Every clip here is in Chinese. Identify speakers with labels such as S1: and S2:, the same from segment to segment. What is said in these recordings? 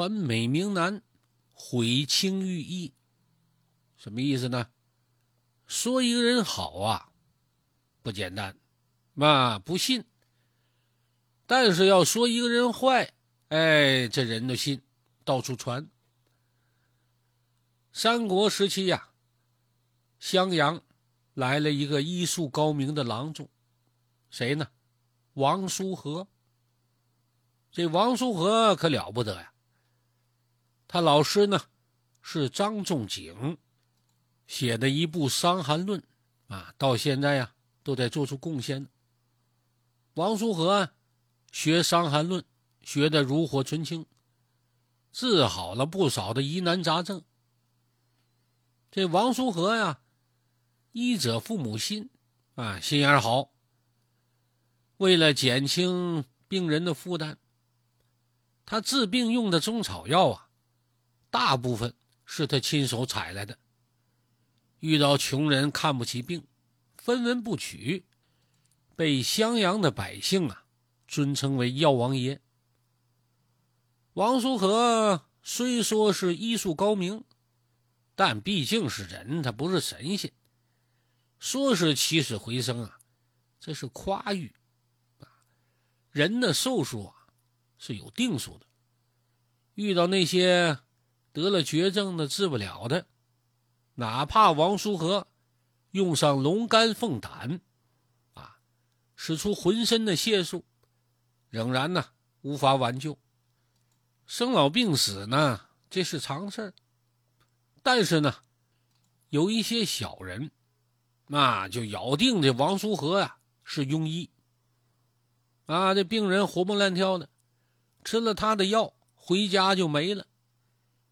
S1: 传美名难，毁清誉易。什么意思呢？说一个人好啊，不简单，嘛不信。但是要说一个人坏，哎，这人都信，到处传。三国时期呀，襄阳来了一个医术高明的郎中，谁呢？王叔和。这王叔和可了不得呀！他老师呢是张仲景写的一部《伤寒论》，啊，到现在呀都在做出贡献。王叔和学《伤寒论》，学的炉火纯青，治好了不少的疑难杂症。这王叔和呀，医者父母心，啊，心眼好。为了减轻病人的负担，他治病用的中草药啊，大部分是他亲手采来的。遇到穷人看不起病，分文不取，被襄阳的百姓啊尊称为药王爷。王叔和虽说是医术高明。但毕竟是人，他不是神仙。说是起死回生啊，这是夸誉。人的寿数啊是有定数的。遇到那些得了绝症的治不了的，哪怕王叔和用上龙肝凤胆啊，使出浑身的解数，仍然呢无法挽救。生老病死呢，这是常事儿。但是呢，有一些小人，那就咬定这王叔和呀是庸医。啊，这病人活蹦乱跳的，吃了他的药回家就没了。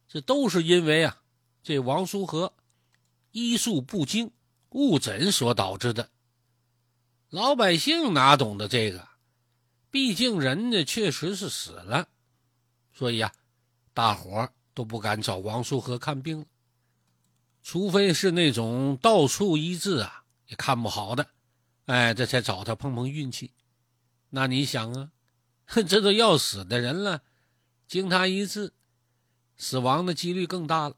S1: 这都是因为啊，这王叔和医术不精、误诊所导致的。老百姓哪懂得这个？毕竟人家确实是死了，所以啊，大伙都不敢找王叔和看病了。除非是那种到处医治啊，也看不好的，哎，这才找他碰碰运气。那你想啊，这都要死的人了，经他一治，死亡的几率更大了。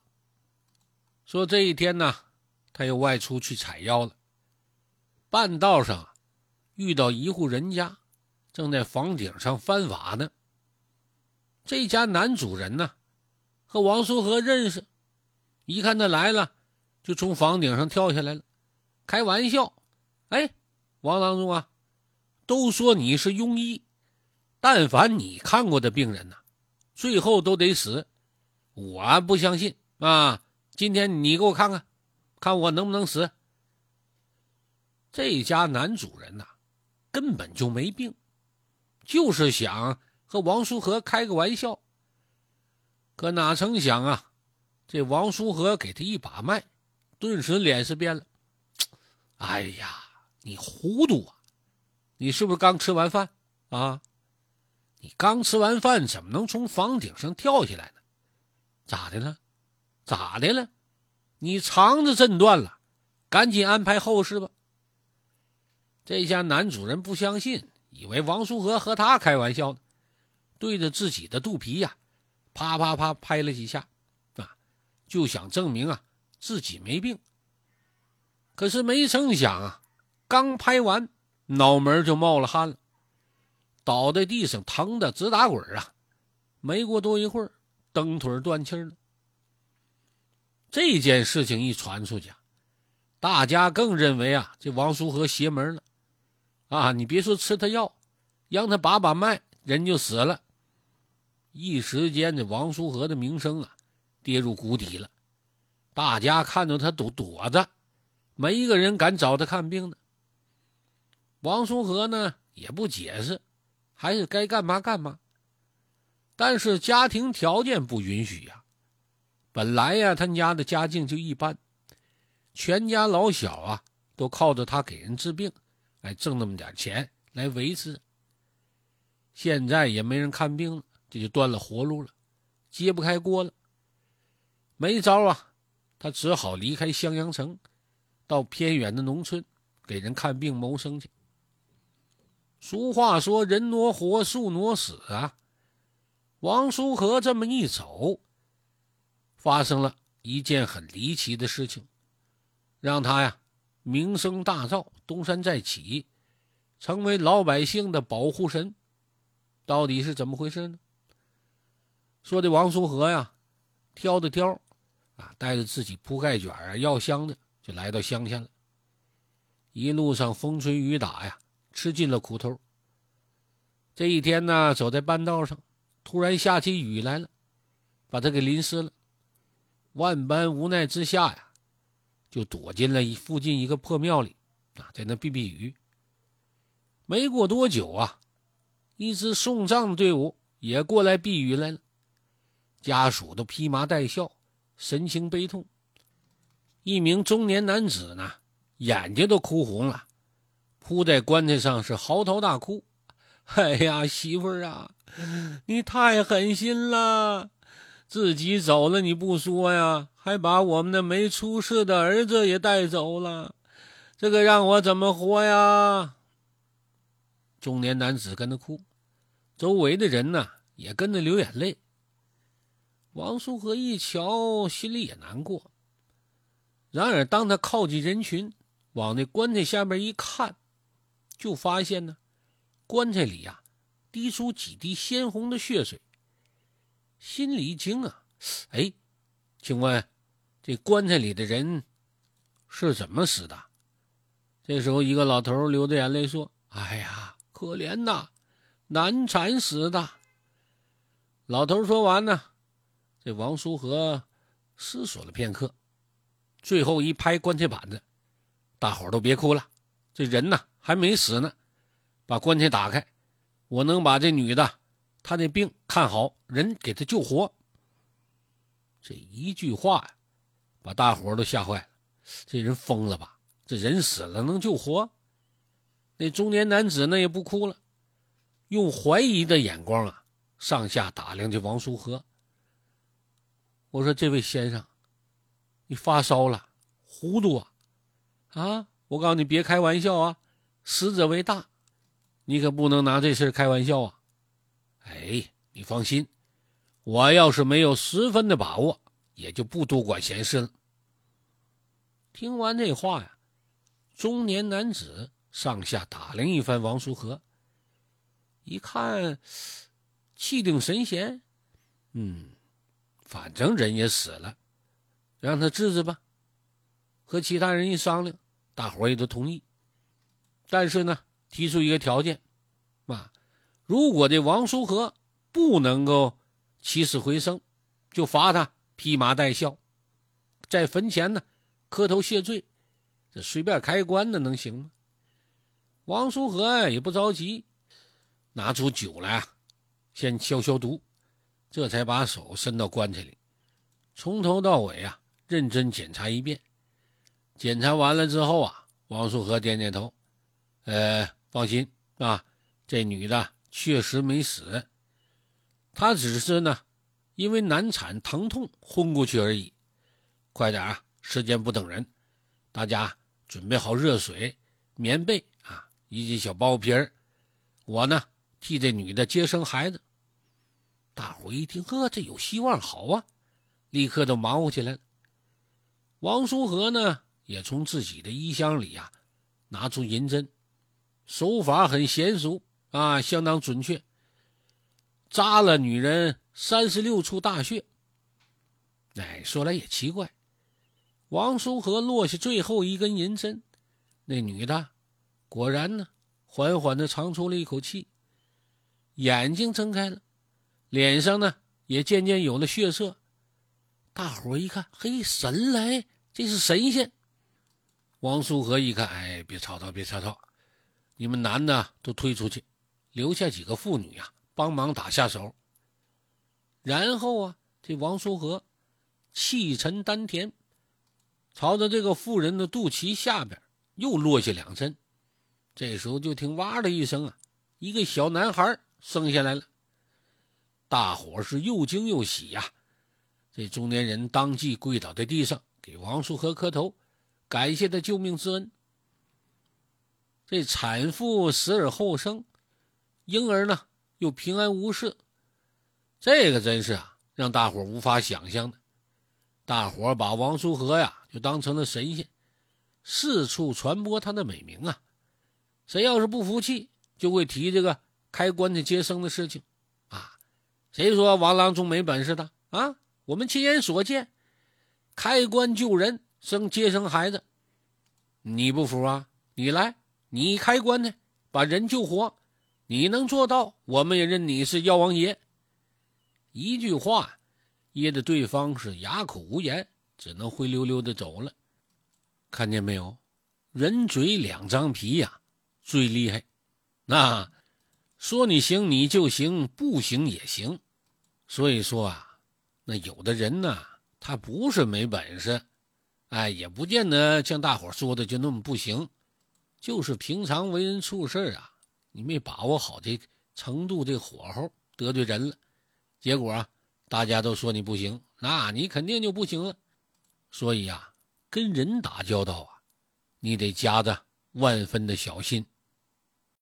S1: 说这一天呢，他又外出去采药了，半道上遇到一户人家，正在房顶上翻瓦呢。这家男主人呢，和王叔和认识，一看他来了。就从房顶上跳下来了，开玩笑，哎，王郎中啊，都说你是庸医，但凡你看过的病人呐，最后都得死，我不相信啊！今天你给我看看，看我能不能死。这家男主人呐，根本就没病，就是想和王叔和开个玩笑。可哪成想啊，这王叔和给他一把脉。顿时脸色变了，哎呀，你糊涂啊！你是不是刚吃完饭啊？你刚吃完饭怎么能从房顶上跳下来呢？咋的了？咋的了？你肠子震断了，赶紧安排后事吧。这下男主人不相信，以为王叔和和他开玩笑呢，对着自己的肚皮呀，啪啪啪拍了几下，啊，就想证明啊。自己没病，可是没成想啊，刚拍完，脑门就冒了汗了，倒在地上，疼得直打滚啊！没过多一会儿，蹬腿断气了。这件事情一传出去，大家更认为啊，这王叔和邪门了啊！你别说吃他药，让他把把脉，人就死了。一时间，这王叔和的名声啊，跌入谷底了。大家看到他都躲着，没一个人敢找他看病的。王叔和呢也不解释，还是该干嘛干嘛。但是家庭条件不允许呀。本来呀，他家的家境就一般，全家老小啊都靠着他给人治病，来，挣那么点钱来维持。现在也没人看病了，这就断了活路了，揭不开锅了，没招啊。他只好离开襄阳城，到偏远的农村给人看病谋生去。俗话说：“人挪活，树挪死啊。”王叔和这么一走，发生了一件很离奇的事情，让他呀名声大噪，东山再起，成为老百姓的保护神。到底是怎么回事呢？说的王叔和呀，挑着挑，啊，带着自己铺盖卷啊、药箱子，就来到乡下了。一路上风吹雨打呀，吃尽了苦头。这一天呢，走在半道上。突然下起雨来了，把他给淋湿了。万般无奈之下呀，就躲进了附近一个破庙里，啊，在那避避雨。没过多久啊，一支送葬的队伍也过来避雨来了，家属都披麻戴孝，神情悲痛。一名中年男子呢，眼睛都哭红了，扑在棺材上是嚎啕大哭：“哎呀，媳妇儿啊！”你太狠心了，自己走了你不说呀，还把我们的没出世的儿子也带走了，这个让我怎么活呀？中年男子跟着哭，周围的人呢也跟着流眼泪。王叔和一瞧，心里也难过。然而，当他靠近人群，往那棺材下面一看，就发现呢，棺材里呀。滴出几滴鲜红的血水，心里一惊啊！哎，请问这棺材里的人是怎么死的？这时候，一个老头流着眼泪说：“哎呀，可怜呐，难产死的。”老头说完呢，这王叔和思索了片刻，最后一拍棺材板子：“大伙都别哭了，这人呢还没死呢，把棺材打开。”我能把这女的，她那病看好，人给她救活。这一句话呀，把大伙都吓坏了。这人疯了吧？这人死了能救活？那中年男子呢也不哭了，用怀疑的眼光啊，上下打量这王叔和。我说：“这位先生，你发烧了，糊涂啊？啊！我告诉你，别开玩笑啊，死者为大。”你可不能拿这事开玩笑啊！哎，你放心，我要是没有十分的把握，也就不多管闲事了。听完这话呀，中年男子上下打量一番王叔和，一看气定神闲，嗯，反正人也死了，让他治治吧。和其他人一商量，大伙也都同意。但是呢。提出一个条件，啊，如果这王叔和不能够起死回生，就罚他披麻戴孝，在坟前呢磕头谢罪。这随便开棺的能行吗？王叔和也不着急，拿出酒来啊，先消消毒，这才把手伸到棺材里，从头到尾啊认真检查一遍。检查完了之后啊，王叔和点点头，呃。放心啊，这女的确实没死，她只是呢，因为难产疼痛昏过去而已。快点啊，时间不等人，大家准备好热水、棉被啊，以及小包皮儿。我呢，替这女的接生孩子。大伙一听，呵，这有希望，好啊，立刻都忙活起来了。王叔和呢，也从自己的衣箱里呀，拿出银针。手法很娴熟啊，相当准确。扎了女人三十六处大穴。哎，说来也奇怪，王叔和落下最后一根银针，那女的果然呢，缓缓的长出了一口气，眼睛睁开了，脸上呢也渐渐有了血色。大伙一看，嘿，神来，这是神仙。王叔和一看，哎，别吵吵，别吵吵。你们男的都推出去，留下几个妇女呀，帮忙打下手。然后啊，这王叔和气沉丹田，朝着这个妇人的肚脐下边又落下两针。这时候就听哇的一声啊，一个小男孩生下来了。大伙是又惊又喜呀。这中年人当即跪倒在地上，给王叔和磕头，感谢他救命之恩。这产妇死而后生，婴儿呢又平安无事。这个真是啊，让大伙无法想象的。大伙把王叔和呀就当成了神仙，四处传播他的美名啊。谁要是不服气，就会提这个开棺材接生的事情啊。谁说王郎中没本事的啊？我们亲眼所见，开棺救人，生接生孩子。你不服啊？你来，你开棺呢把人救活，你能做到，我们也认你是药王爷。一句话，噎得对方是哑口无言，只能灰溜溜的走了。看见没有？人嘴两张皮呀，最厉害。那说你行你就行，不行也行。所以说啊，那有的人呢，他不是没本事，哎，也不见得像大伙说的就那么不行，就是平常为人处事啊，你没把握好这程度，这火候得罪人了。结果啊，大家都说你不行，那你肯定就不行了。所以啊，跟人打交道啊，你得夹着万分的小心。